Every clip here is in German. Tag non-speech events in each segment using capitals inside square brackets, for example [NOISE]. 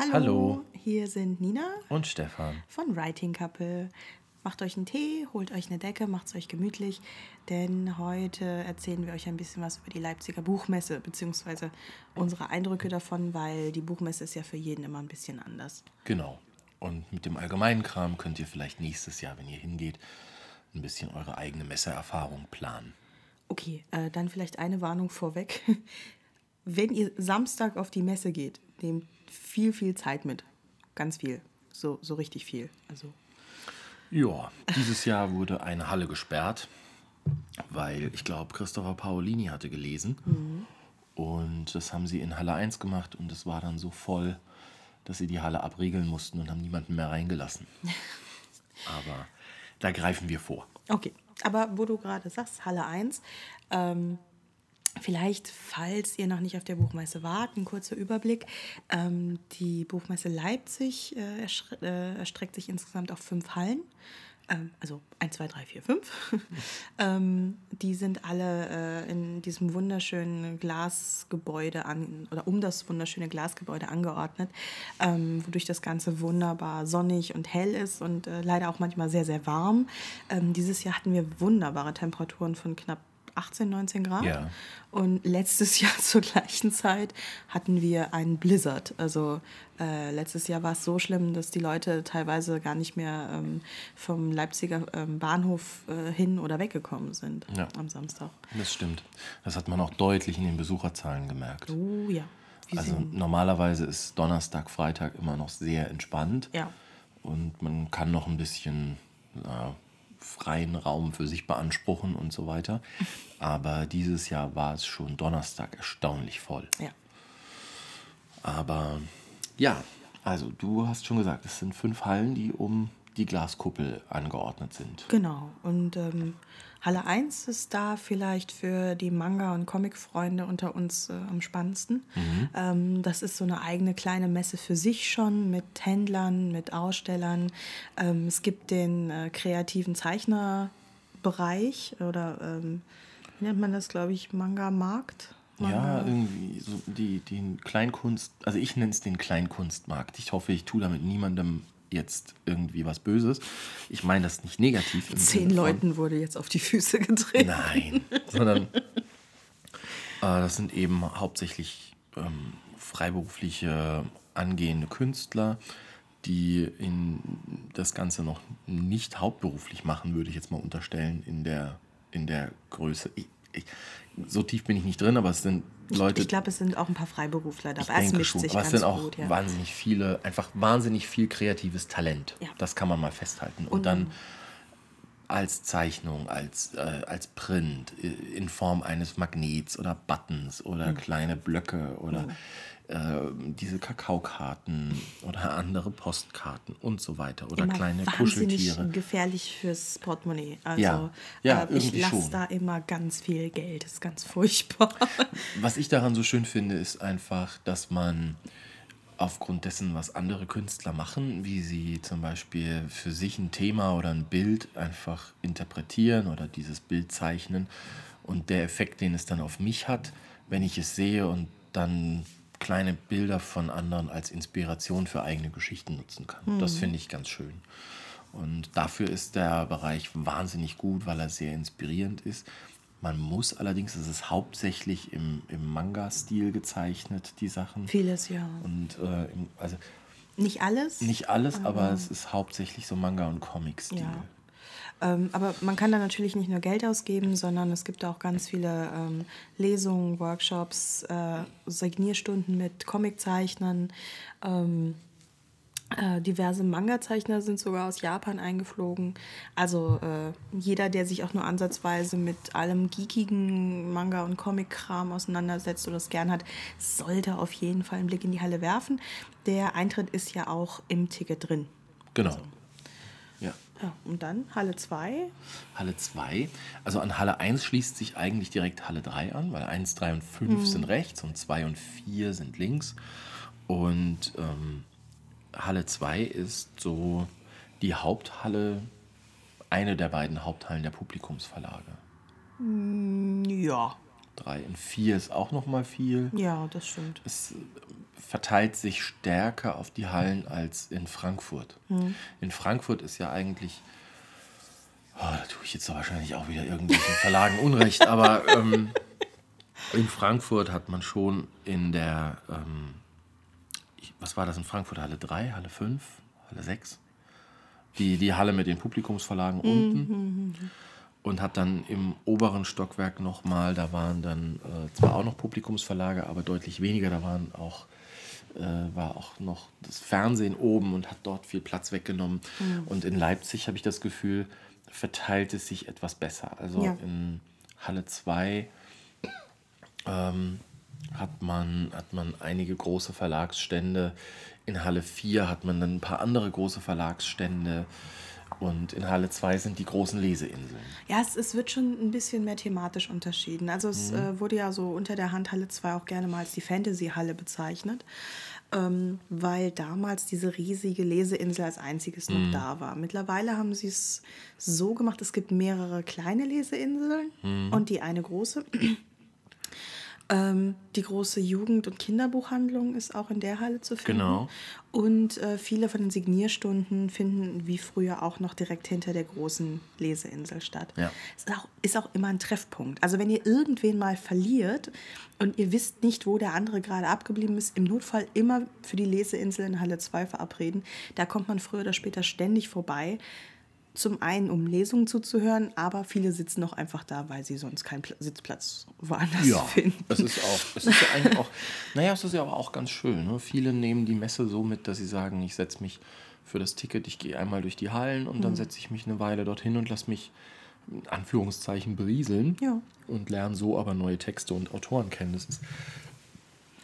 Hallo, Hallo. hier sind Nina Und Stefan. von Writing Couple. Macht euch einen Tee, holt euch eine Decke, macht es euch gemütlich, denn heute erzählen wir euch ein bisschen was über die Leipziger Buchmesse, beziehungsweise unsere Eindrücke davon, weil die Buchmesse ist ja für jeden immer ein bisschen anders. Genau. Und mit dem allgemeinen Kram könnt ihr vielleicht nächstes Jahr, wenn ihr hingeht, ein bisschen eure eigene Messeerfahrung planen. Okay, äh, dann vielleicht eine Warnung vorweg. Wenn ihr Samstag auf die Messe geht, nehmt viel, viel Zeit mit. Ganz viel. So, so richtig viel. Also Ja, dieses Jahr wurde eine Halle gesperrt, weil ich glaube, Christopher Paolini hatte gelesen. Und das haben sie in Halle 1 gemacht und es war dann so voll, dass sie die Halle abriegeln mussten und haben niemanden mehr reingelassen. [LAUGHS] Aber da greifen wir vor. Okay, aber wo du gerade sagst, Halle 1, ähm, vielleicht, falls ihr noch nicht auf der Buchmesse wart, ein kurzer Überblick. Ähm, die Buchmesse Leipzig äh, äh, erstreckt sich insgesamt auf fünf Hallen. Ähm, also 1, 2, 3, 4, 5. ähm, die sind alle äh, in diesem wunderschönen Glasgebäude an, oder um das wunderschöne Glasgebäude angeordnet, ähm, wodurch das Ganze wunderbar sonnig und hell ist und äh, leider auch manchmal sehr, sehr warm. Ähm, dieses Jahr hatten wir wunderbare Temperaturen von knapp 18, 19 Grad. Ja. Und letztes [LAUGHS] Jahr zur gleichen Zeit hatten wir einen Blizzard. Also äh, letztes Jahr war es so schlimm, dass die Leute teilweise gar nicht mehr ähm, vom Leipziger ähm, Bahnhof äh, hin oder weggekommen sind Ja. am Samstag. Das stimmt. Das hat man auch deutlich in den Besucherzahlen gemerkt. Oh ja. Wir Also normalerweise ist Donnerstag, Freitag immer noch sehr entspannt. ja. Und man kann noch ein bisschen äh, freien Raum für sich beanspruchen und so weiter. [LAUGHS] Aber dieses Jahr war es schon Donnerstag erstaunlich voll. Ja. Aber ja, also du hast schon gesagt, es sind fünf Hallen, die um die Glaskuppel angeordnet sind. Genau. Und ähm, Halle 1 ist da vielleicht für die Manga- und Comic-Freunde unter uns äh, am spannendsten. Ähm, das ist so eine eigene kleine Messe für sich schon mit Händlern, mit Ausstellern. Ähm, es gibt den äh, kreativen Zeichnerbereich oder ähm, wie nennt man das, glaube ich, Manga-Markt? Ja, irgendwie so die, den Kleinkunst, also ich nenne es den Kleinkunstmarkt. Ich hoffe, ich tue damit niemandem jetzt irgendwie was Böses. Ich meine das nicht negativ. Zehn Leuten wurde jetzt auf die Füße getreten. Nein, sondern äh, das sind eben hauptsächlich ähm, freiberufliche angehende Künstler, die das Ganze noch nicht hauptberuflich machen, würde ich jetzt mal unterstellen, in der, in der Größe. Ich, ich, so tief bin ich nicht drin, aber es sind Leute, Ich glaube, es sind auch ein paar Freiberufler ich dabei. Es denke mischt schon. sich Aber es sind auch gut. Ja. wahnsinnig viele, einfach wahnsinnig viel kreatives Talent. Ja. Das kann man mal festhalten. Und, Und- dann als Zeichnung, als, äh, als Print, in Form eines Magnets oder Buttons Mhm. oder kleine Blöcke oder äh, diese Kakaokarten oder andere Postkarten und so weiter oder immer kleine Kuscheltiere. gefährlich fürs Portemonnaie. Also Ja, ja, äh, ich lasse da immer ganz viel Geld. Das ist ganz furchtbar. [LAUGHS] Was ich daran so schön finde, ist einfach, dass man aufgrund dessen, was andere Künstler machen, wie sie zum Beispiel für sich ein Thema oder ein Bild einfach interpretieren oder dieses Bild zeichnen und der Effekt, den es dann auf mich hat, wenn ich es sehe und dann kleine Bilder von anderen als Inspiration für eigene Geschichten nutzen kann. Das finde ich ganz schön. Und dafür ist der Bereich wahnsinnig gut, weil er sehr inspirierend ist. Man muss allerdings, es ist hauptsächlich im, im Manga-Stil gezeichnet, die Sachen. Vieles, ja. Und äh, also Nicht alles. nicht alles, aber es ist hauptsächlich so Manga- und Comic-Stil. Ja. Ähm, aber man kann da natürlich nicht nur Geld ausgeben, sondern es gibt auch ganz viele ähm, Lesungen, Workshops, äh, Signierstunden mit Comiczeichnern. Ähm, äh, diverse Manga-Zeichner sind sogar aus Japan eingeflogen. Also äh, jeder, der sich auch nur ansatzweise mit allem geekigen Manga- und Comic-Kram auseinandersetzt oder es gern hat, sollte auf jeden Fall einen Blick in die Halle werfen. Der Eintritt ist ja auch im Ticket drin. Genau. Ja. Ja, und dann Halle 2. Halle 2. Also an Halle 1 schließt sich eigentlich direkt Halle 3 an, weil 1, 3 und 5 sind rechts und 2 und 4 sind links. Und ähm, Halle 2 ist so die Haupthalle, eine der beiden Haupthallen der Publikumsverlage. Ja. 3. In 4 ist auch noch mal viel. Ja, das stimmt. Es verteilt sich stärker auf die Hallen als in Frankfurt. Mhm. In Frankfurt ist ja eigentlich, oh, da tue ich jetzt wahrscheinlich auch wieder irgendwelchen Verlagen Unrecht, aber ähm, in Frankfurt hat man schon in der, ähm, ich- was war das in Frankfurt, Halle 3, Halle 5, Halle 6? Die, die Halle mit den Publikumsverlagen unten und hat dann im oberen Stockwerk nochmal, da waren dann äh, zwar auch noch Publikumsverlage, aber deutlich weniger, da waren auch, äh, war auch noch das Fernsehen oben und hat dort viel Platz weggenommen. Und in Leipzig habe ich das Gefühl, verteilt es sich etwas besser. Also Ja. in Halle 2 ähm, hat, man, hat man einige große Verlagsstände. In Halle 4 hat man dann ein paar andere große Verlagsstände. Und in Halle 2 sind die großen Leseinseln. Ja, es, es wird schon ein bisschen mehr thematisch unterschieden. Also es äh, wurde ja so unter der Hand Halle 2 auch gerne mal als die Fantasy-Halle bezeichnet, ähm, weil damals diese riesige Leseinsel als einziges noch da war. Mittlerweile haben sie es so gemacht, es gibt mehrere kleine Leseinseln und die eine große. Ähm, die große Jugend- und Kinderbuchhandlung ist auch in der Halle zu finden. Genau. Und äh, viele von den Signierstunden finden wie früher auch noch direkt hinter der großen Leseinsel statt. Ja. Ist auch, ist auch immer ein Treffpunkt. Also wenn ihr irgendwen mal verliert und ihr wisst nicht, wo der andere gerade abgeblieben ist, im Notfall immer für die Leseinsel in Halle 2 verabreden. Da kommt man früher oder später ständig vorbei. Zum einen, um Lesungen zuzuhören, aber viele sitzen auch einfach da, weil sie sonst keinen Pla Sitzplatz woanders Ja, finden. es ist auch, es ist ja eigentlich auch, [LAUGHS] naja, es ist ja aber auch ganz schön. Ne? Viele nehmen die Messe so mit, dass sie sagen, ich setze mich für das Ticket, ich gehe einmal durch die Hallen und Mhm. dann setze ich mich eine Weile dorthin und lasse mich in Anführungszeichen berieseln Ja. und lerne so aber neue Texte und Autoren kennen. Das ist,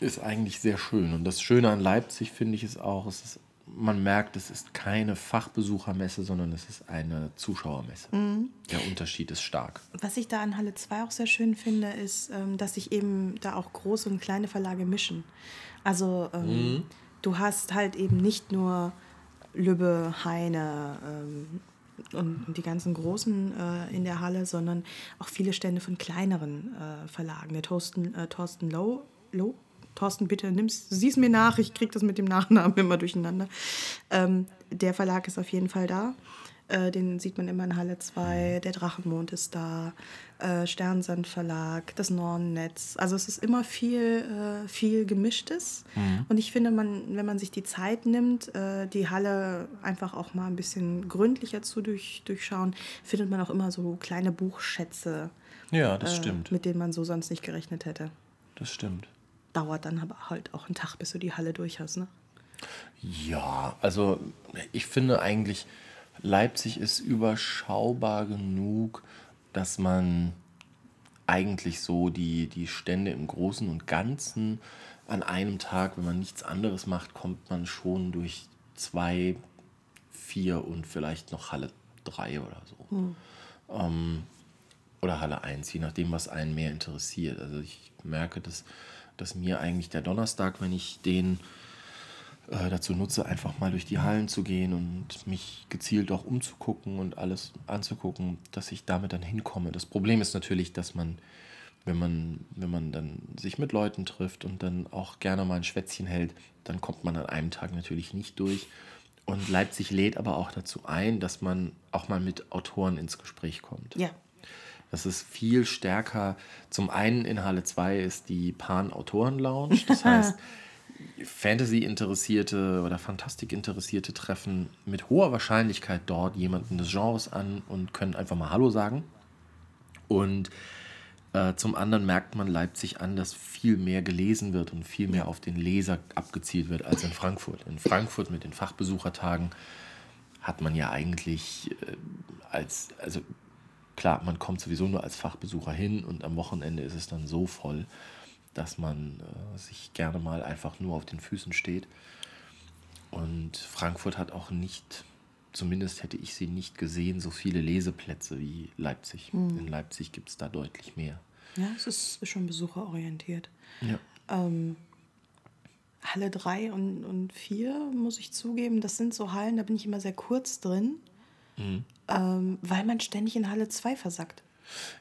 ist eigentlich sehr schön. Und das Schöne an Leipzig finde ich ist auch, es ist, man merkt, es ist keine Fachbesuchermesse, sondern es ist eine Zuschauermesse. Mhm. Der Unterschied ist stark. Was ich da an Halle 2 auch sehr schön finde, ist, ähm, dass sich eben da auch große und kleine Verlage mischen. Also ähm, du hast halt eben nicht nur Lübbe, Heine ähm, und die ganzen großen äh, in der Halle, sondern auch viele Stände von kleineren äh, Verlagen. Der Thorsten, äh, Thorsten Low, Low, Thorsten, bitte nimm's, sieh's mir nach, ich krieg das mit dem Nachnamen [LAUGHS] immer durcheinander. Ähm, der Verlag ist auf jeden Fall da. Äh, den sieht man immer in Halle 2. Der Drachenmond ist da. Äh, Sternsand Verlag, das Nornnetz. Also es ist immer viel, äh, viel Gemischtes. Und ich finde, man, wenn man sich die Zeit nimmt, äh, die Halle einfach auch mal ein bisschen gründlicher zu durch, durchschauen, findet man auch immer so kleine Buchschätze, Ja, das äh, stimmt. mit denen man so sonst nicht gerechnet hätte. Das stimmt. Dauert dann aber halt auch einen Tag, bis du die Halle durch hast. Ne? Ja, also ich finde eigentlich, Leipzig ist überschaubar genug, dass man eigentlich so die, die Stände im Großen und Ganzen an einem Tag, wenn man nichts anderes macht, kommt man schon durch zwei, vier und vielleicht noch Halle drei oder so. Ähm, oder Halle 1, je nachdem, was einen mehr interessiert. Also ich merke, dass, dass mir eigentlich der Donnerstag, wenn ich den äh, dazu nutze, einfach mal durch die Hallen zu gehen und mich gezielt auch umzugucken und alles anzugucken, dass ich damit dann hinkomme. Das Problem ist natürlich, dass man, wenn man, wenn man dann sich mit Leuten trifft und dann auch gerne mal ein Schwätzchen hält, dann kommt man an einem Tag natürlich nicht durch. Und Leipzig lädt aber auch dazu ein, dass man auch mal mit Autoren ins Gespräch kommt. Ja. Das ist viel stärker. Zum einen in Halle 2 ist die Pan-Autoren-Lounge. Das [LAUGHS] heißt, Fantasy-Interessierte oder Fantastik-Interessierte treffen mit hoher Wahrscheinlichkeit dort jemanden des Genres an und können einfach mal Hallo sagen. Und äh, zum anderen merkt man Leipzig an, dass viel mehr gelesen wird und viel mehr auf den Leser abgezielt wird als in Frankfurt. In Frankfurt mit den Fachbesuchertagen hat man ja eigentlich äh, als, also klar, man kommt sowieso nur als Fachbesucher hin und am Wochenende ist es dann so voll, dass man äh, sich gerne mal einfach nur auf den Füßen steht. Und Frankfurt hat auch nicht, zumindest hätte ich sie nicht gesehen, so viele Leseplätze wie Leipzig. In Leipzig gibt es da deutlich mehr. Ja, es ist ist schon besucherorientiert. Ja. Ähm, Halle 3 und, und 4, muss ich zugeben, das sind so Hallen, da bin ich immer sehr kurz drin, Mhm. ähm, weil man ständig in Halle 2 versackt.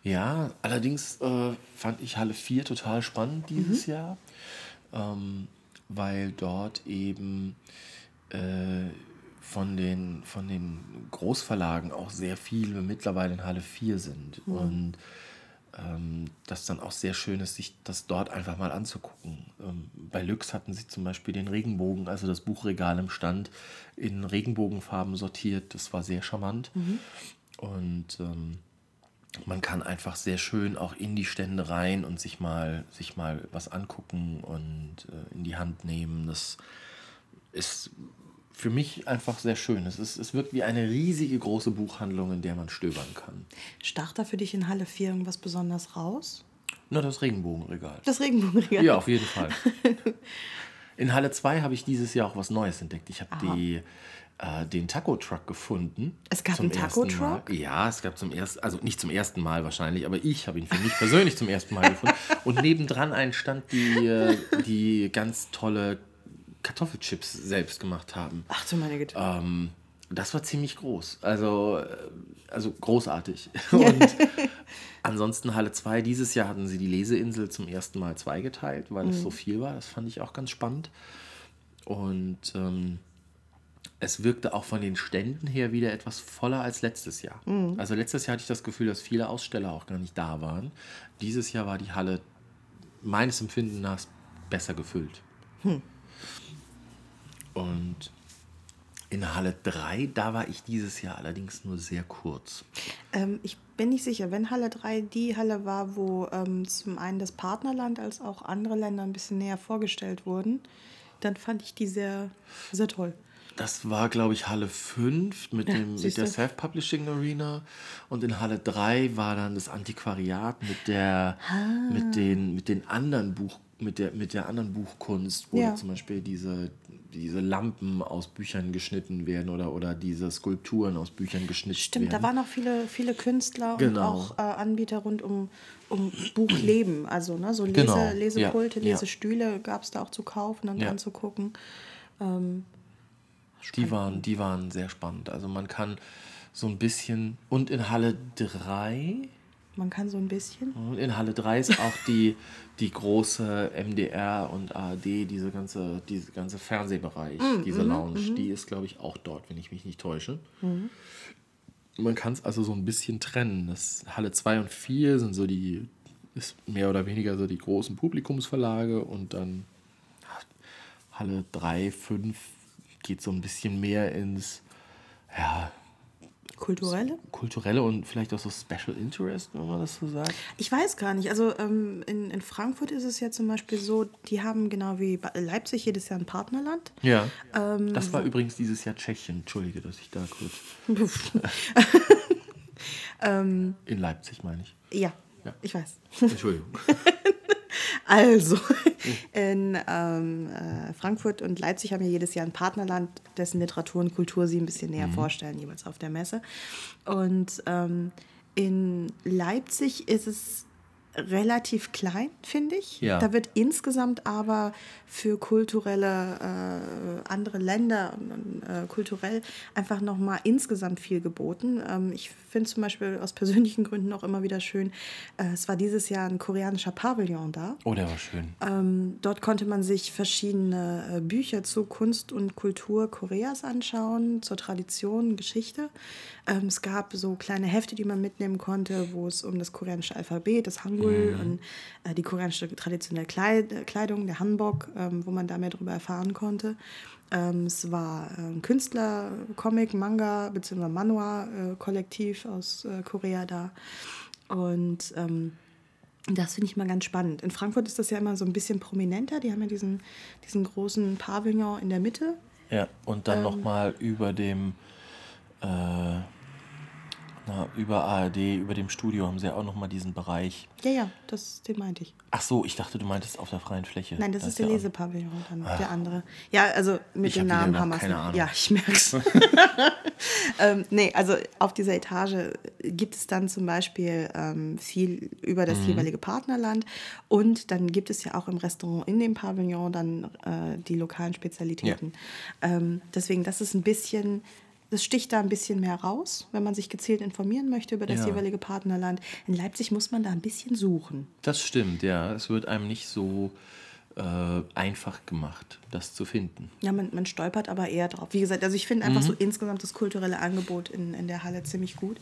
Ja, allerdings äh, fand ich Halle 4 total spannend dieses Jahr, ähm, weil dort eben äh, von, den, von den Großverlagen auch sehr viele mittlerweile in Halle 4 sind. Und ähm, das dann auch sehr schön ist, sich das dort einfach mal anzugucken. Ähm, bei Lux hatten sie zum Beispiel den Regenbogen, also das Buchregal im Stand, in Regenbogenfarben sortiert. Das war sehr charmant. Und ähm, man kann einfach sehr schön auch in die Stände rein und sich mal, sich mal was angucken und äh, in die Hand nehmen. Das ist für mich einfach sehr schön. Es, ist, es wirkt wie eine riesige große Buchhandlung, in der man stöbern kann. Stach da für dich in Halle 4 irgendwas besonders raus? Nur das Regenbogenregal. Das Regenbogenregal. Ja, auf jeden Fall. [LAUGHS] In Halle 2 habe ich dieses Jahr auch was Neues entdeckt. Ich habe die, äh, den Taco-Truck gefunden. Es gab einen ersten Mal. Taco-Truck? Ja, es gab zum ersten, also nicht zum ersten Mal wahrscheinlich, aber ich habe ihn für mich persönlich zum ersten Mal gefunden. Und nebendran einen Stand, die, äh, die ganz tolle Kartoffelchips selbst gemacht haben. Ach du meine Güte. Ähm, das war ziemlich groß. Also, äh, also großartig. [LAUGHS] Und ansonsten Halle 2, dieses Jahr hatten sie die Leseinsel zum ersten Mal zweigeteilt, weil es so viel war. Das fand ich auch ganz spannend. Und ähm, es wirkte auch von den Ständen her wieder etwas voller als letztes Jahr. Also letztes Jahr hatte ich das Gefühl, dass viele Aussteller auch gar nicht da waren. Dieses Jahr war die Halle meines Empfindens nach besser gefüllt. Und in Halle 3, da war ich dieses Jahr allerdings nur sehr kurz. Ähm, ich bin nicht sicher, wenn Halle 3 die Halle war, wo ähm, zum einen das Partnerland als auch andere Länder ein bisschen näher vorgestellt wurden, dann fand ich die sehr, sehr toll. Das war, glaube ich, Halle 5 mit, dem, mit siehste. der Self-Publishing Arena. Und in Halle 3 war dann das Antiquariat mit der mit den, mit den anderen Buch, mit der, mit der anderen Buchkunst, wo Ja. zum Beispiel diese, diese Lampen aus Büchern geschnitten werden oder, oder diese Skulpturen aus Büchern geschnitten Stimmt, werden. da waren auch viele, viele Künstler Genau. und auch äh, Anbieter rund um, um Buchleben. Also ne, so Lese, Genau, Lesepulte, ja. Lesestühle gab es da auch zu kaufen und Ja. anzugucken. Ähm, Die waren, die waren sehr spannend. Also man kann so ein bisschen. Und in Halle 3. man kann so ein bisschen. Und in Halle 3 ist auch die, die große MDR und ARD, diese ganze, diese ganze Fernsehbereich, diese Lounge, die ist, glaube ich, auch dort, wenn ich mich nicht täusche. Man kann es also so ein bisschen trennen. Das Halle 2 und 4 sind so die, ist mehr oder weniger so die großen Publikumsverlage und dann Halle 3, 5 geht so ein bisschen mehr ins, ja, Kulturelle? kulturelle und vielleicht auch so Special Interest, wenn man das so sagt. Ich weiß gar nicht. Also ähm, in, in Frankfurt ist es ja zum Beispiel so, die haben genau wie Leipzig jedes Jahr ein Partnerland. Ja. Ähm, das war übrigens dieses Jahr Tschechien. Entschuldige, dass ich da kurz. [LAUGHS] Ähm, In Leipzig meine ich. ja, Ja. ich weiß. Entschuldigung. [LAUGHS] Also, [LAUGHS] in ähm, äh, Frankfurt und Leipzig haben ja jedes Jahr ein Partnerland, dessen Literatur und Kultur sie ein bisschen näher vorstellen, jeweils auf der Messe. Und ähm, in Leipzig ist es relativ klein, finde ich. Ja. Da wird insgesamt aber für kulturelle äh, andere Länder und, und, äh, kulturell einfach nochmal insgesamt viel geboten. Ähm, ich finde zum Beispiel aus persönlichen Gründen auch immer wieder schön, äh, es war dieses Jahr ein koreanischer Pavillon da. Oh, der war schön. Ähm, dort konnte man sich verschiedene äh, Bücher zu Kunst und Kultur Koreas anschauen, zur Tradition, Geschichte. Ähm, es gab so kleine Hefte, die man mitnehmen konnte, wo es um das koreanische Alphabet, das Hangul und äh, die koreanische traditionelle Kleid äh, Kleidung, der Hanbok, ähm, wo man da mehr darüber erfahren konnte. Ähm, es war äh, ein Künstler, Comic, Manga bzw. Manhwa-Kollektiv aus äh, Korea da. Und ähm, das finde ich mal ganz spannend. In Frankfurt ist das ja immer so ein bisschen prominenter. Die haben ja diesen, diesen großen Pavillon in der Mitte. Ja, und dann noch nochmal über dem. Äh, na, über ARD, über dem Studio haben sie ja auch nochmal diesen Bereich. Ja, ja, das, den meinte ich. Ach so, ich dachte, du meintest auf der freien Fläche. Nein, das Da ist der ja auch- Lesepavillon, dann der andere. Ja, also mit Ich dem Namen wir keine Ahnung. Ja, ich merk's. [LAUGHS] ähm, nee, also auf dieser Etage gibt es dann zum Beispiel ähm, viel über Mhm. das jeweilige Partnerland und dann gibt es ja auch im Restaurant in dem Pavillon dann äh, die lokalen Spezialitäten. Ähm, deswegen, das ist ein bisschen das sticht da ein bisschen mehr raus, wenn man sich gezielt informieren möchte über das Ja. jeweilige Partnerland. In Leipzig muss man da ein bisschen suchen. Das stimmt, ja. Es wird einem nicht so äh, einfach gemacht, das zu finden. Ja, man, man stolpert aber eher drauf. Wie gesagt, also ich finde einfach so insgesamt das kulturelle Angebot in, in der Halle ziemlich gut.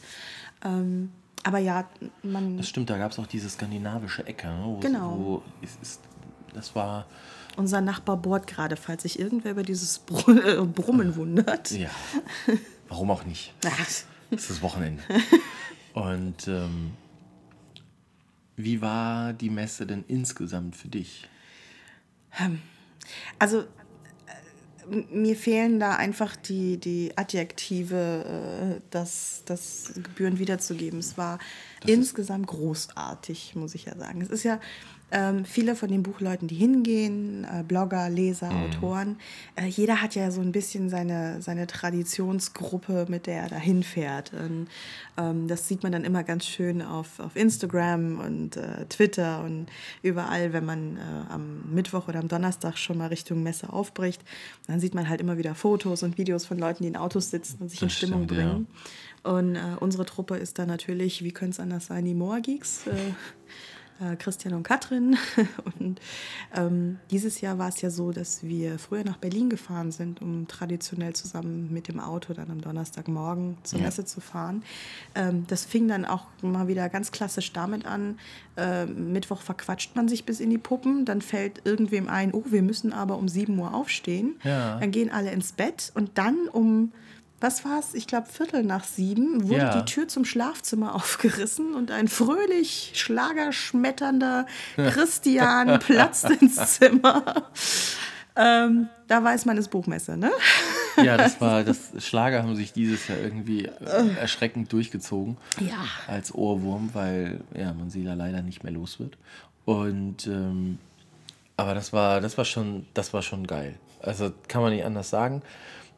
Ähm, aber ja, man. Das stimmt, da gab es auch diese skandinavische Ecke, ne, wo, Genau. wo es ist, das war, Unser Nachbar bohrt gerade, falls sich irgendwer über dieses Br äh, Brummen wundert. ja, warum auch nicht? Es ist das Wochenende. Und ähm, wie war die Messe denn insgesamt für dich? Also äh, mir fehlen da einfach die, die Adjektive, äh, das, das Gebühren wiederzugeben. Es war insgesamt großartig, muss ich ja sagen. Es ist ja ähm, viele von den Buchleuten, die hingehen, äh, Blogger, Leser, Autoren, äh, jeder hat ja so ein bisschen seine, seine Traditionsgruppe, mit der er da hinfährt. Ähm, das sieht man dann immer ganz schön auf, auf Instagram und äh, Twitter und überall, wenn man äh, am Mittwoch oder am Donnerstag schon mal Richtung Messe aufbricht. Dann sieht man halt immer wieder Fotos und Videos von Leuten, die in Autos sitzen und sich in Das Stimmung stimmt, ja. bringen. Und äh, unsere Truppe ist da natürlich, wie könnte es anders sein, die Moa Geeks. Äh, Christian und Katrin. [LAUGHS] Und ähm, dieses Jahr war es ja so, dass wir früher nach Berlin gefahren sind, um traditionell zusammen mit dem Auto dann am Donnerstagmorgen zur Ja. Messe zu fahren. Ähm, das fing dann auch mal wieder ganz klassisch damit an. Äh, Mittwoch verquatscht man sich bis in die Puppen, dann fällt irgendwem ein, oh, wir müssen aber um 7 Uhr aufstehen. Ja. Dann gehen alle ins Bett und dann um was war es? Ich glaube, Viertel nach sieben wurde Ja. die Tür zum Schlafzimmer [LAUGHS] aufgerissen und ein fröhlich schlagerschmetternder [LAUGHS] Christian platzt ins Zimmer. Ähm, da weiß man, es ist Buchmesse, ne? Ja, das war, [LAUGHS] das Schlager haben sich dieses Jahr irgendwie äh, erschreckend durchgezogen. Ja. Als Ohrwurm, weil ja, man sie da leider nicht mehr los wird. Und ähm, aber das war, das war schon, das war schon geil. Also kann man nicht anders sagen.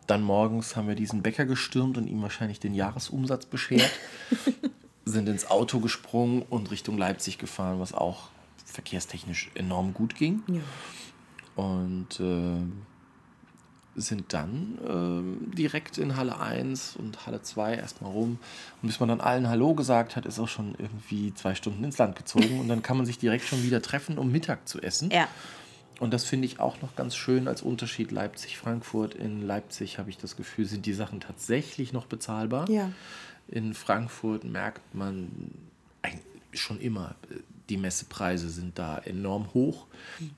Dann morgens haben wir diesen Bäcker gestürmt und ihm wahrscheinlich den Jahresumsatz beschert. [LAUGHS] sind ins Auto gesprungen und Richtung Leipzig gefahren, was auch verkehrstechnisch enorm gut ging. Ja. Und ähm, sind dann ähm, direkt in Halle 1 und Halle 2 erstmal rum. Und bis man dann allen Hallo gesagt hat, ist auch schon irgendwie zwei Stunden ins Land gezogen. Und dann kann man sich direkt schon wieder treffen, um Mittag zu essen. Ja. Und das finde ich auch noch ganz schön als Unterschied Leipzig-Frankfurt. In Leipzig habe ich das Gefühl, sind die Sachen tatsächlich noch bezahlbar. Ja. In Frankfurt merkt man schon immer, die Messepreise sind da enorm hoch.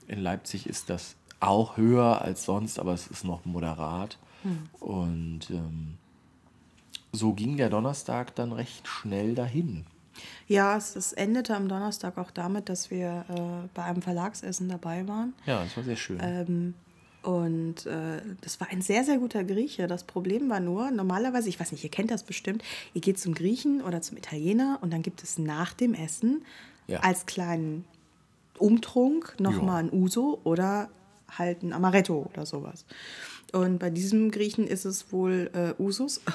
In Leipzig ist das auch höher als sonst, aber es ist noch moderat. Und ähm, so ging der Donnerstag dann recht schnell dahin. Ja, es, es endete am Donnerstag auch damit, dass wir äh, bei einem Verlagsessen dabei waren. Ja, das war sehr schön. Ähm, und äh, das war ein sehr, sehr guter Grieche. Das Problem war nur, normalerweise, ich weiß nicht, ihr kennt das bestimmt, ihr geht zum Griechen oder zum Italiener und dann gibt es nach dem Essen Ja. als kleinen Umtrunk nochmal ein Uso oder halt ein Amaretto oder sowas. Und bei diesem Griechen ist es wohl äh, Usus. [LAUGHS]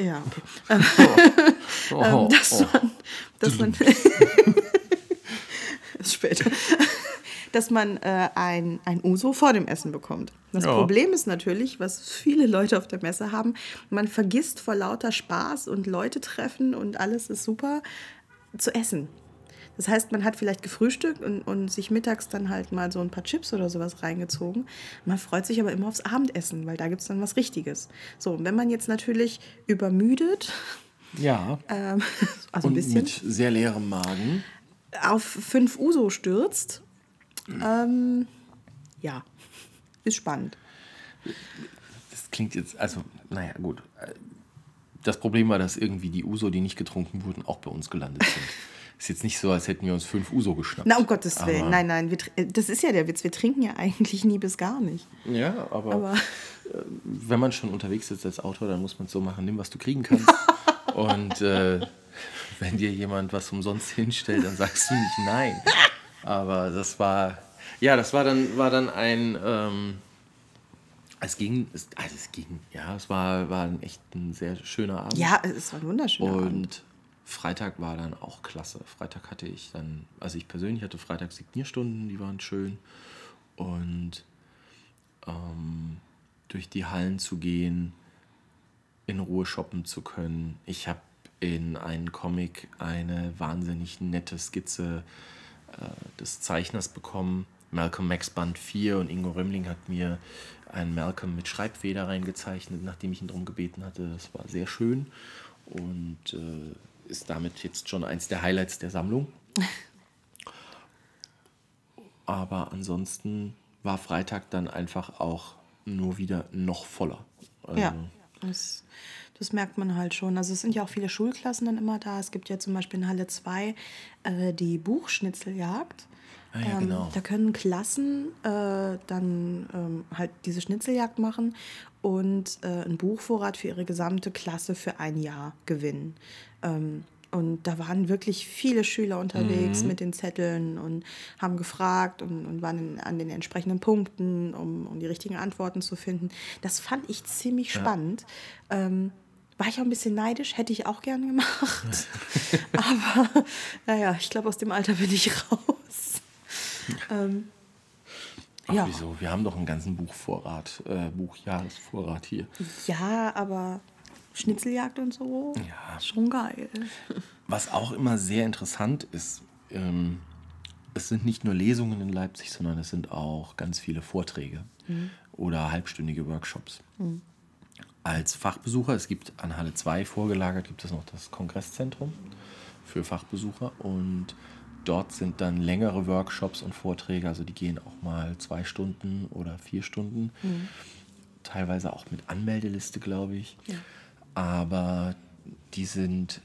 Ja, okay. Oh, dass man, dass man ist später, [LAUGHS] dass man äh, ein, ein Uso vor dem Essen bekommt. Das Ja. Problem ist natürlich, was viele Leute auf der Messe haben, man vergisst vor lauter Spaß und Leute treffen und alles ist super zu essen. Das heißt, man hat vielleicht gefrühstückt und, und sich mittags dann halt mal so ein paar Chips oder sowas reingezogen. Man freut sich aber immer aufs Abendessen, weil da gibt es dann was Richtiges. So, und wenn man jetzt natürlich übermüdet, [LAUGHS] Ja. ähm, also ein und bisschen, mit sehr leerem Magen. auf fünf Uso stürzt, ähm, ja, ist spannend. Das klingt jetzt, also, naja, gut. Das Problem war, dass irgendwie die Uso, die nicht getrunken wurden, auch bei uns gelandet sind. [LAUGHS] Ist jetzt nicht so, als hätten wir uns fünf Uso geschnappt. Na, um Gottes Willen, Aber- nein, nein, wir, äh, das ist ja der Witz, wir trinken ja eigentlich nie bis gar nicht. Ja, aber, Aber wenn man schon unterwegs ist als Autor, dann muss man es so machen, nimm, was du kriegen kannst. [LAUGHS] Und äh, wenn dir jemand was umsonst hinstellt, dann sagst du nicht nein. Aber das war, ja, das war dann, war dann ein, ähm, es ging, es, also es ging, ja, es war, war ein echt ein sehr schöner Abend. ja, es war ein wunderschöner Abend. Freitag war dann auch klasse. Freitag hatte ich dann, also ich persönlich hatte Freitag Signierstunden, die waren schön. Und ähm, durch die Hallen zu gehen, in Ruhe shoppen zu können. Ich habe in einen Comic eine wahnsinnig nette Skizze äh, des Zeichners bekommen. Malcolm Max Band 4 und Ingo Römmling hat mir einen Malcolm mit Schreibfeder reingezeichnet, nachdem ich ihn darum gebeten hatte. Das war sehr schön und äh, ist damit jetzt schon eins der Highlights der Sammlung. Aber ansonsten war Freitag dann einfach auch nur wieder noch voller. Also ja, das, das merkt man halt schon. Also es sind ja auch viele Schulklassen dann immer da. Es gibt ja zum Beispiel in Halle 2 äh, die Buchschnitzeljagd. Ah, ja, ähm, genau. Da können Klassen äh, dann ähm, halt diese Schnitzeljagd machen und äh, einen Buchvorrat für ihre gesamte Klasse für ein Jahr gewinnen. Ähm, und da waren wirklich viele Schüler unterwegs Mhm. mit den Zetteln und haben gefragt und, und waren in, an den entsprechenden Punkten, um, um die richtigen Antworten zu finden. Das fand ich ziemlich spannend. Ähm, war ich auch ein bisschen neidisch, hätte ich auch gerne gemacht. [LAUGHS] Aber naja, ich glaube, aus dem Alter bin ich [LAUGHS] raus. Ähm, Ach, ja. wieso? Wir haben doch einen ganzen Buchvorrat, äh, Buchjahresvorrat hier. ja, aber Schnitzeljagd und so, Ja. schon geil. Was auch immer sehr interessant ist, ähm, es sind nicht nur Lesungen in Leipzig, sondern es sind auch ganz viele Vorträge oder halbstündige Workshops. Als Fachbesucher, es gibt an Halle 2 vorgelagert, gibt es noch das Kongresszentrum für Fachbesucher und dort sind dann längere Workshops und Vorträge, also die gehen auch mal zwei Stunden oder vier Stunden, teilweise auch mit Anmeldeliste, glaube ich. Aber die sind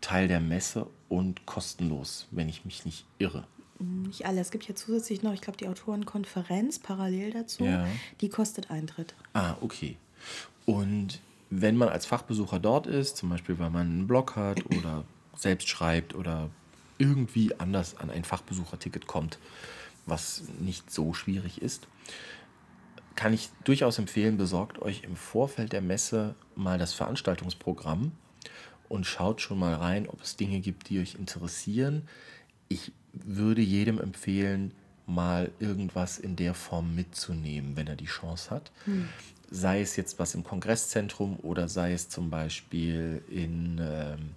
Teil der Messe und kostenlos, wenn ich mich nicht irre. Nicht alle. Es gibt ja zusätzlich noch, ich glaube, die Autorenkonferenz parallel dazu. Ja. Die kostet Eintritt. Ah, okay. Und wenn man als Fachbesucher dort ist, zum Beispiel weil man einen Blog hat oder selbst schreibt oder irgendwie anders an ein Fachbesucherticket kommt, was nicht so schwierig ist, kann ich durchaus empfehlen, besorgt euch im Vorfeld der Messe mal das Veranstaltungsprogramm und schaut schon mal rein, ob es Dinge gibt, die euch interessieren. Ich würde jedem empfehlen, mal irgendwas in der Form mitzunehmen, wenn er die Chance hat. Sei es jetzt was im Kongresszentrum oder sei es zum Beispiel in, ähm,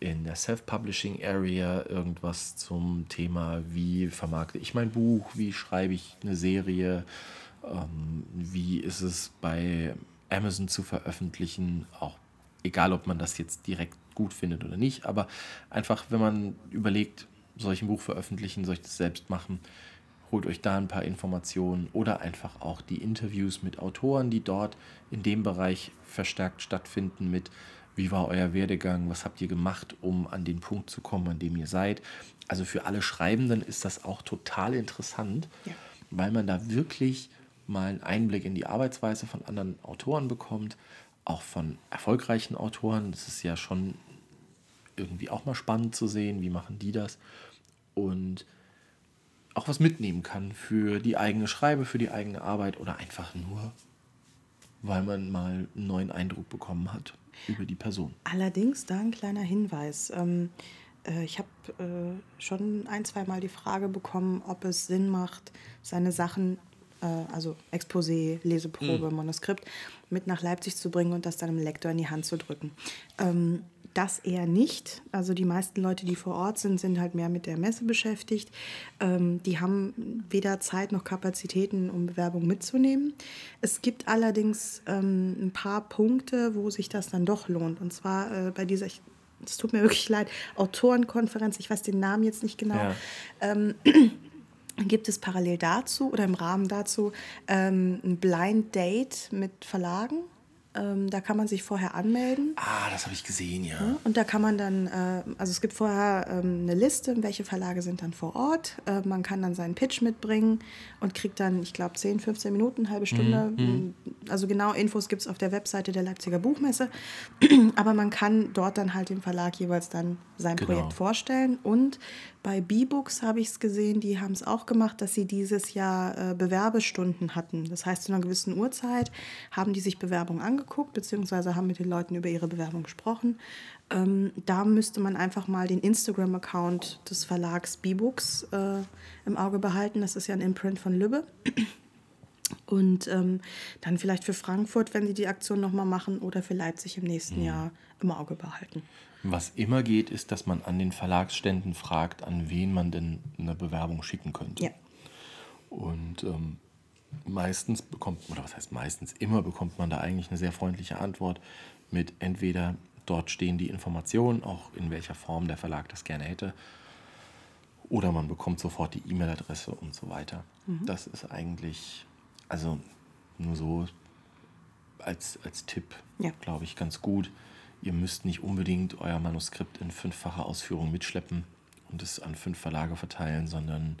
in der Self-Publishing Area irgendwas zum Thema, wie vermarkte ich mein Buch, wie schreibe ich eine Serie, ähm, wie ist es bei Amazon zu veröffentlichen, auch egal ob man das jetzt direkt gut findet oder nicht, aber einfach, wenn man überlegt, soll ich ein Buch veröffentlichen, soll ich das selbst machen, holt euch da ein paar Informationen oder einfach auch die Interviews mit Autoren, die dort in dem Bereich verstärkt stattfinden mit wie war euer Werdegang, was habt ihr gemacht, um an den Punkt zu kommen, an dem ihr seid. Also für alle Schreibenden ist das auch total interessant, Ja. weil man da wirklich mal einen Einblick in die Arbeitsweise von anderen Autoren bekommt, auch von erfolgreichen Autoren. Das ist ja schon irgendwie auch mal spannend zu sehen, wie machen die das und auch was mitnehmen kann für die eigene Schreibe, für die eigene Arbeit oder einfach nur, weil man mal einen neuen Eindruck bekommen hat über die Person. Allerdings da ein kleiner Hinweis. Ähm, äh, ich habe äh, schon ein, zwei Mal die Frage bekommen, ob es Sinn macht, seine Sachen, äh, also Exposé, Leseprobe, Manuskript, mit nach Leipzig zu bringen und das dann dem Lektor in die Hand zu drücken. Ähm, das eher nicht. Also die meisten Leute, die vor Ort sind, sind halt mehr mit der Messe beschäftigt. Ähm, die haben weder Zeit noch Kapazitäten, um Bewerbung mitzunehmen. Es gibt allerdings ähm, ein paar Punkte, wo sich das dann doch lohnt. Und zwar äh, bei dieser, es tut mir [LAUGHS] wirklich leid, Autorenkonferenz, ich weiß den Namen jetzt nicht genau. Ja. Ähm, [CLEARS THROAT] gibt es parallel dazu oder im Rahmen dazu ähm, ein Blind Date mit Verlagen. Ähm, da kann man sich vorher anmelden. Ah, das habe ich gesehen, ja. Und da kann man dann, äh, also es gibt vorher ähm, eine Liste, welche Verlage sind dann vor Ort. Äh, man kann dann seinen Pitch mitbringen und kriegt dann, ich glaube, 10, 15 Minuten, eine halbe Stunde. Also genau Infos gibt es auf der Webseite der Leipziger Buchmesse. [CLEARS THROAT] Aber man kann dort dann halt dem Verlag jeweils dann sein Genau. Projekt vorstellen. Und bei B-Books habe ich es gesehen, die haben es auch gemacht, dass sie dieses Jahr äh, Bewerbestunden hatten. Das heißt, zu einer gewissen Uhrzeit haben die sich Bewerbungen angeguckt, beziehungsweise haben mit den Leuten über ihre Bewerbung gesprochen. Ähm, da müsste man einfach mal den Instagram-Account des Verlags B-Books äh, im Auge behalten. Das ist ja ein Imprint von Lübbe. Und ähm, dann vielleicht für Frankfurt, wenn sie die Aktion nochmal machen, oder für Leipzig im nächsten Jahr im Auge behalten. Was immer geht, ist, dass man an den Verlagsständen fragt, an wen man denn eine Bewerbung schicken könnte. Ja. Und ähm, meistens bekommt, oder was heißt meistens, immer bekommt man da eigentlich eine sehr freundliche Antwort mit entweder dort stehen die Informationen, auch in welcher Form der Verlag das gerne hätte, oder man bekommt sofort die E-Mail-Adresse und so weiter. Das ist eigentlich, also nur so als, als Tipp, Ja. glaube ich, ganz gut. Ihr müsst nicht unbedingt euer Manuskript in fünffacher Ausführung mitschleppen und es an fünf Verlage verteilen, sondern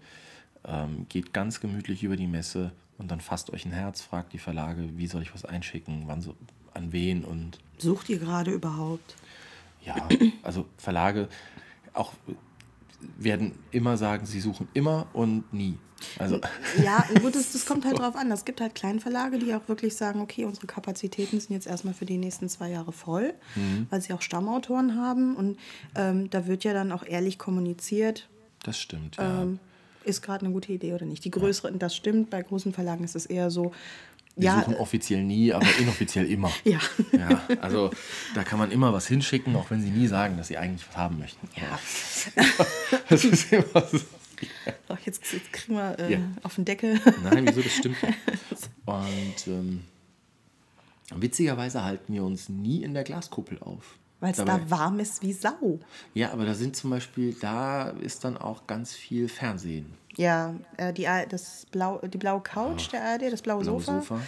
ähm, geht ganz gemütlich über die Messe und dann fasst euch ein Herz, fragt die Verlage, wie soll ich was einschicken, wann so, an wen und Sucht ihr gerade überhaupt? ja, also Verlage auch werden immer sagen, sie suchen immer und nie. Also Ja, gut, das, das kommt halt drauf an. Es gibt halt Kleinverlage, die auch wirklich sagen, okay, unsere Kapazitäten sind jetzt erstmal für die nächsten zwei Jahre voll, weil sie auch Stammautoren haben. Und ähm, da wird ja dann auch ehrlich kommuniziert, das stimmt, ja. ähm, ist gerade eine gute Idee oder nicht. Die größeren, das stimmt, bei großen Verlagen ist es eher so, Wir ja, suchen offiziell nie, aber inoffiziell immer. [LAUGHS] ja. Ja, also da kann man immer was hinschicken, auch wenn sie nie sagen, dass sie eigentlich was haben möchten. Ja. [LAUGHS] Das ist immer so. So, jetzt, jetzt kriegen wir äh, Ja. auf den Deckel. Nein, wieso, das stimmt nicht. [LAUGHS] Und ähm, witzigerweise halten wir uns nie in der Glaskuppel auf. Weil es da warm ist wie Sau. Ja, aber da sind zum Beispiel, da ist dann auch ganz viel Fernsehen. Ja, äh, die, das Blau, die blaue Couch der ARD, das blaue, Blaue Sofa, Sofa.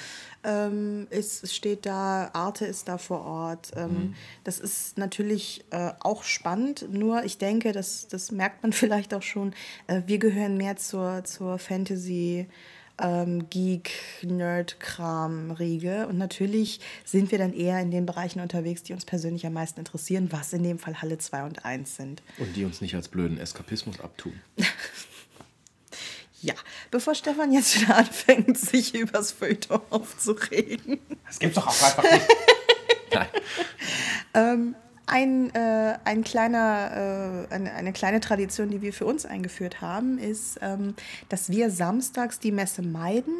Ähm, ist, steht da, Arte ist da vor Ort. Ähm, Mhm. Das ist natürlich äh, auch spannend, nur ich denke, das, das merkt man [LAUGHS] vielleicht auch schon, äh, wir gehören mehr zur, zur Fantasy- ähm, Geek, Nerd-Kram-Riege. Und natürlich sind wir dann eher in den Bereichen unterwegs, die uns persönlich am meisten interessieren, was in dem Fall Halle 2 und 1 sind. Und die uns nicht als blöden Eskapismus abtun. [LAUGHS] Ja, bevor Stefan jetzt wieder anfängt, sich übers Feuilleton aufzuregen. Das gibt's doch auch einfach nicht. [LAUGHS] Nein. Ein, äh, ein kleiner, äh, eine, eine kleine Tradition, die wir für uns eingeführt haben, ist, ähm, dass wir samstags die Messe meiden.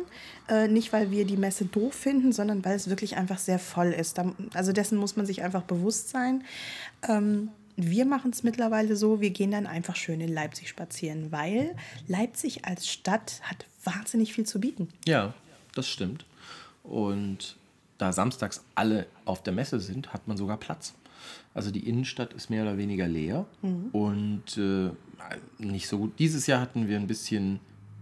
Äh, nicht, weil wir die Messe doof finden, sondern weil es wirklich einfach sehr voll ist. Also dessen muss man sich einfach bewusst sein. Ähm, wir machen es mittlerweile so, wir gehen dann einfach schön in Leipzig spazieren, weil Leipzig als Stadt hat wahnsinnig viel zu bieten. Ja, das stimmt. Und da samstags alle auf der Messe sind, hat man sogar Platz. Also die Innenstadt ist mehr oder weniger leer und äh, nicht so gut. Dieses Jahr hatten wir ein bisschen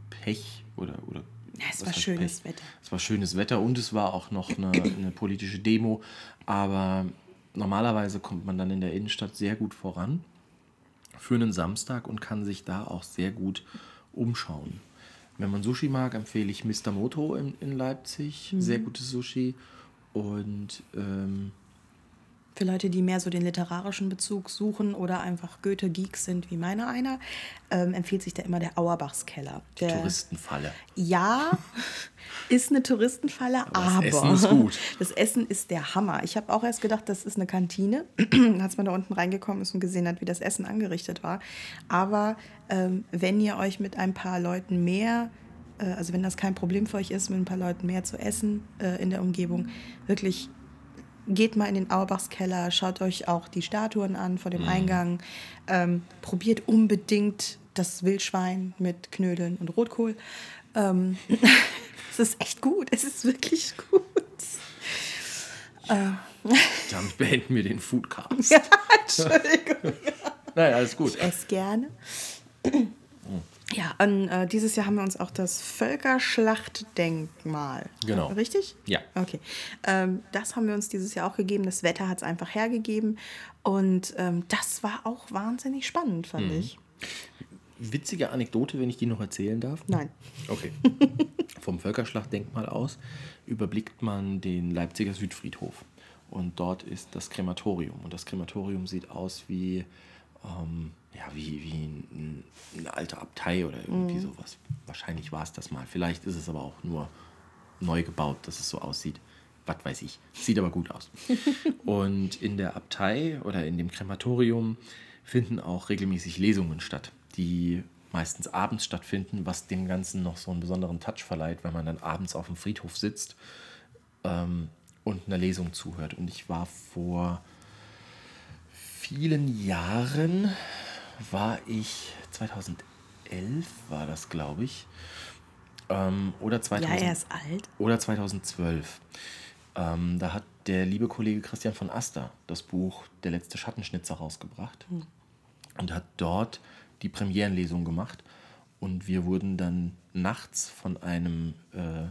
Pech oder oder Ja, es war schönes Pech? Wetter. Es war schönes Wetter und es war auch noch eine, eine politische Demo. Aber normalerweise kommt man dann in der Innenstadt sehr gut voran für einen Samstag und kann sich da auch sehr gut umschauen. Wenn man Sushi mag, empfehle ich Mr. Moto in, in Leipzig. Sehr gutes Sushi. Und ähm, Für Leute, die mehr so den literarischen Bezug suchen oder einfach Goethe-Geeks sind, wie meiner einer, ähm, empfiehlt sich da immer der Auerbachskeller. Der, Touristenfalle. Ja, [LAUGHS] ist eine Touristenfalle, das aber, Essen ist gut. [LAUGHS] das Essen ist der Hammer. Ich habe auch erst gedacht, das ist eine Kantine, [CLEARS THROAT] als man da unten reingekommen ist und gesehen hat, wie das Essen angerichtet war. Aber ähm, wenn ihr euch mit ein paar Leuten mehr, äh, also wenn das kein Problem für euch ist, mit ein paar Leuten mehr zu essen äh, in der Umgebung, wirklich geht mal in den Auerbachskeller, schaut euch auch die Statuen an vor dem Eingang, ähm, probiert unbedingt das Wildschwein mit Knödeln und Rotkohl. Ähm, [LAUGHS] es ist echt gut, es ist wirklich gut. Damit beenden wir den Foodcast. [LAUGHS] Entschuldigung. Naja, alles gut. Ich esse gerne. Ja, und äh, dieses Jahr haben wir uns auch das Völkerschlachtdenkmal. Genau. Richtig? Ja. Okay. Ähm, das haben wir uns dieses Jahr auch gegeben. Das Wetter hat es einfach hergegeben. Und ähm, das war auch wahnsinnig spannend, fand Mhm. ich. Witzige Anekdote, wenn ich die noch erzählen darf. Nein. Okay. [LAUGHS] Vom Völkerschlachtdenkmal aus überblickt man den Leipziger Südfriedhof. Und dort ist das Krematorium. Und das Krematorium sieht aus wie, ähm, ja, wie, wie ein, eine alte Abtei oder irgendwie sowas. Wahrscheinlich war es das mal. Vielleicht ist es aber auch nur neu gebaut, dass es so aussieht. Was weiß ich. Sieht aber gut aus. [LAUGHS] Und in der Abtei oder in dem Krematorium finden auch regelmäßig Lesungen statt, die meistens abends stattfinden, was dem Ganzen noch so einen besonderen Touch verleiht, wenn man dann abends auf dem Friedhof sitzt ähm, und einer Lesung zuhört. Und ich war vor vielen Jahren, war ich 2011 war das, glaube ich, ähm, oder 2000, Ja, er ist alt. Oder 2012. Ähm, da hat der liebe Kollege Christian von Aster das Buch Der letzte Schattenschnitzer rausgebracht und hat dort die Premierenlesung gemacht. Und wir wurden dann nachts von einem äh,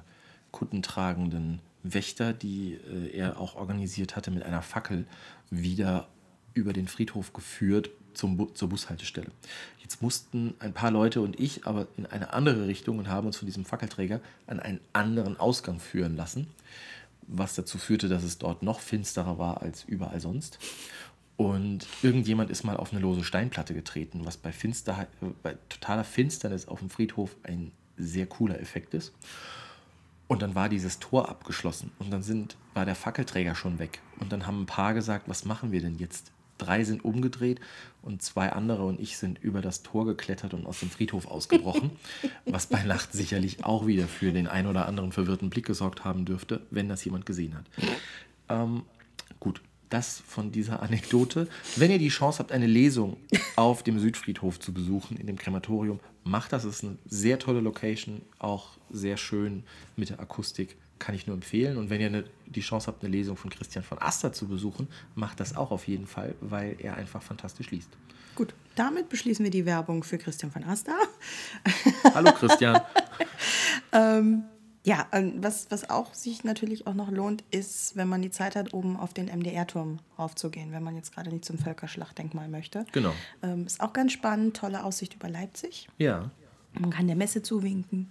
kuttentragenden Wächter, die äh, er auch organisiert hatte, mit einer Fackel wieder über den Friedhof geführt zum zur Bushaltestelle. Jetzt mussten ein paar Leute und ich aber in eine andere Richtung und haben uns von diesem Fackelträger an einen anderen Ausgang führen lassen, was dazu führte, dass es dort noch finsterer war als überall sonst. Und irgendjemand ist mal auf eine lose Steinplatte getreten, was bei, Finsterheit, äh, bei totaler Finsternis auf dem Friedhof ein sehr cooler Effekt ist. Und dann war dieses Tor abgeschlossen und dann sind, war der Fackelträger schon weg. Und dann haben ein paar gesagt, was machen wir denn jetzt? Drei sind umgedreht und zwei andere und ich sind über das Tor geklettert und aus dem Friedhof ausgebrochen, [LAUGHS] was bei Nacht sicherlich auch wieder für den ein oder anderen verwirrten Blick gesorgt haben dürfte, wenn das jemand gesehen hat. Ähm, gut, das von dieser Anekdote. Wenn ihr die Chance habt, eine Lesung auf dem Südfriedhof zu besuchen, in dem Krematorium, macht das. Es ist eine sehr tolle Location, auch sehr schön mit der Akustik. Kann ich nur empfehlen. Und wenn ihr eine, die Chance habt, eine Lesung von Christian von Aster zu besuchen, macht das auch auf jeden Fall, weil er einfach fantastisch liest. Gut, damit beschließen wir die Werbung für Christian von Asta. Hallo Christian. [LAUGHS] Ja, ähm, was, was auch sich natürlich auch noch lohnt, ist, wenn man die Zeit hat, oben auf den MDR-Turm raufzugehen, wenn man jetzt gerade nicht zum Völkerschlachtdenkmal möchte. Genau. Ähm, ist auch ganz spannend, tolle Aussicht über Leipzig. Ja. Man kann der Messe zuwinken.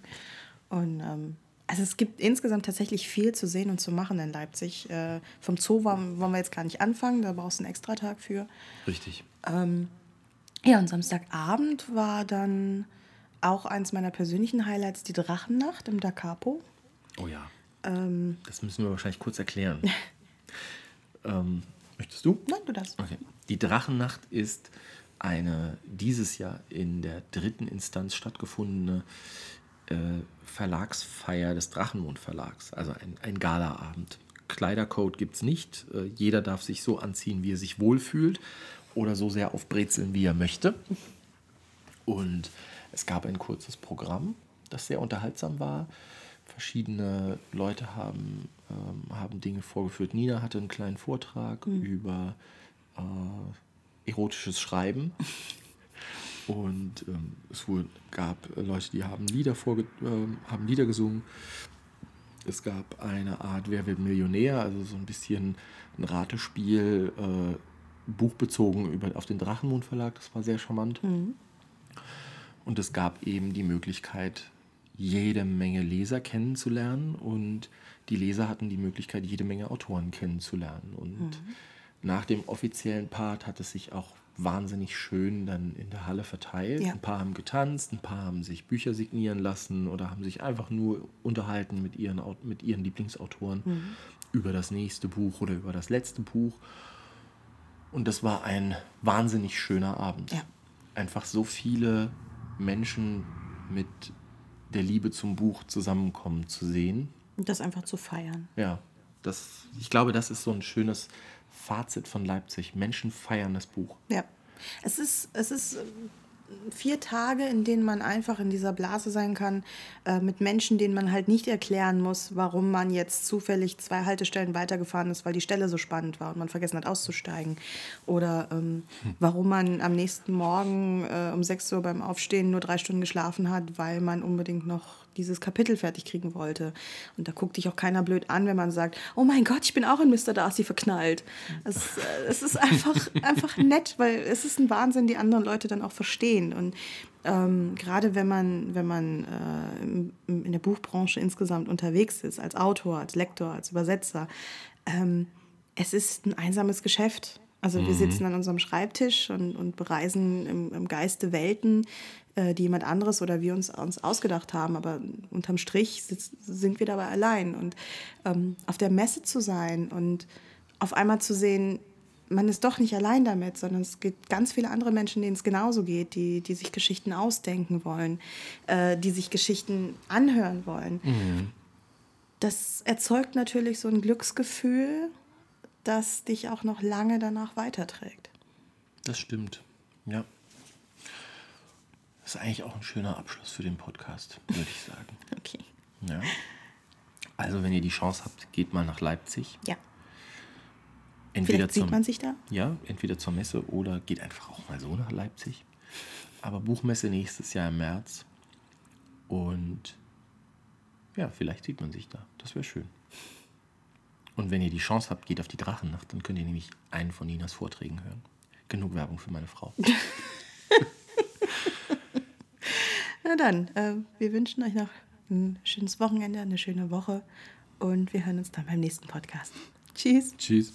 Und ähm, also es gibt insgesamt tatsächlich viel zu sehen und zu machen in Leipzig. Äh, vom Zoo wollen, wollen wir jetzt gar nicht anfangen, da brauchst du einen Extratag für. Richtig. Ja, und Samstagabend war dann auch eins meiner persönlichen Highlights die Drachennacht im Da Capo. Oh ja. das müssen wir wahrscheinlich kurz erklären. [LAUGHS] ähm, möchtest du? Nein, du das. Okay. Die Drachennacht ist eine dieses Jahr in der dritten Instanz stattgefundene äh, Verlagsfeier des Drachenmond Verlags, also ein, ein Galaabend. Kleidercode gibt es nicht. Äh, jeder darf sich so anziehen, wie er sich wohlfühlt oder so sehr aufbrezeln, wie er möchte. Und es gab ein kurzes Programm, das sehr unterhaltsam war. Verschiedene Leute haben, ähm, haben Dinge vorgeführt. Nina hatte einen kleinen Vortrag über äh, erotisches Schreiben. [LAUGHS] Und ähm, es wurde, gab äh, Leute, die haben Lieder, vorge ähm, haben Lieder gesungen. Es gab eine Art Wer wird Millionär, also so ein bisschen ein Ratespiel, äh, buchbezogen über, auf den Drachenmond Verlag. Das war sehr charmant. Und es gab eben die Möglichkeit, jede Menge Leser kennenzulernen und die Leser hatten die Möglichkeit, jede Menge Autoren kennenzulernen. Und nach dem offiziellen Part hat es sich auch wahnsinnig schön dann in der Halle verteilt. Ja. Ein paar haben getanzt, ein paar haben sich Bücher signieren lassen oder haben sich einfach nur unterhalten mit ihren, mit ihren Lieblingsautoren über das nächste Buch oder über das letzte Buch. Und das war ein wahnsinnig schöner Abend. Ja. Einfach so viele Menschen mit der Liebe zum Buch zusammenkommen zu sehen. Und das einfach zu feiern. Ja, das, ich glaube, das ist so ein schönes Fazit von Leipzig. Menschen feiern das Buch. Ja. Es ist, es ist vier Tage, in denen man einfach in dieser Blase sein kann, äh, mit Menschen, denen man halt nicht erklären muss, warum man jetzt zufällig zwei Haltestellen weitergefahren ist, weil die Stelle so spannend war und man vergessen hat auszusteigen. Oder ähm, warum man am nächsten Morgen äh, um 6 Uhr beim Aufstehen nur drei Stunden geschlafen hat, weil man unbedingt noch dieses Kapitel fertig kriegen wollte. Und da guckt dich auch keiner blöd an, wenn man sagt, oh mein Gott, ich bin auch in Mr. Darcy verknallt. Es, äh, es ist einfach, [LAUGHS] einfach nett, weil es ist ein Wahnsinn, die anderen Leute dann auch verstehen. Und ähm, gerade wenn man, wenn man äh, in der Buchbranche insgesamt unterwegs ist, als Autor, als Lektor, als Übersetzer, ähm, es ist ein einsames Geschäft. Also wir sitzen an unserem Schreibtisch und, und bereisen im, im Geiste Welten, äh, die jemand anderes oder wir uns, uns ausgedacht haben. Aber unterm Strich sitz, sind wir dabei allein. Und ähm, auf der Messe zu sein und auf einmal zu sehen, man ist doch nicht allein damit, sondern es gibt ganz viele andere Menschen, denen es genauso geht, die, die sich Geschichten ausdenken wollen, äh, die sich Geschichten anhören wollen. Mhm. Das erzeugt natürlich so ein Glücksgefühl, das dich auch noch lange danach weiterträgt. Das stimmt, ja. Das ist eigentlich auch ein schöner Abschluss für den Podcast, würde ich sagen. [LAUGHS] okay. Ja. Also, wenn ihr die Chance habt, geht mal nach Leipzig. Ja. Entweder Vielleicht sieht man sich da? Ja, entweder zur Messe oder geht einfach auch mal so nach Leipzig. Aber Buchmesse nächstes Jahr im März. Und ja, vielleicht sieht man sich da. Das wäre schön. Und wenn ihr die Chance habt, geht auf die Drachennacht, dann könnt ihr nämlich einen von Ninas Vorträgen hören. Genug Werbung für meine Frau. [LAUGHS] Na dann, äh, wir wünschen euch noch ein schönes Wochenende, eine schöne Woche und wir hören uns dann beim nächsten Podcast. Tschüss. Tschüss.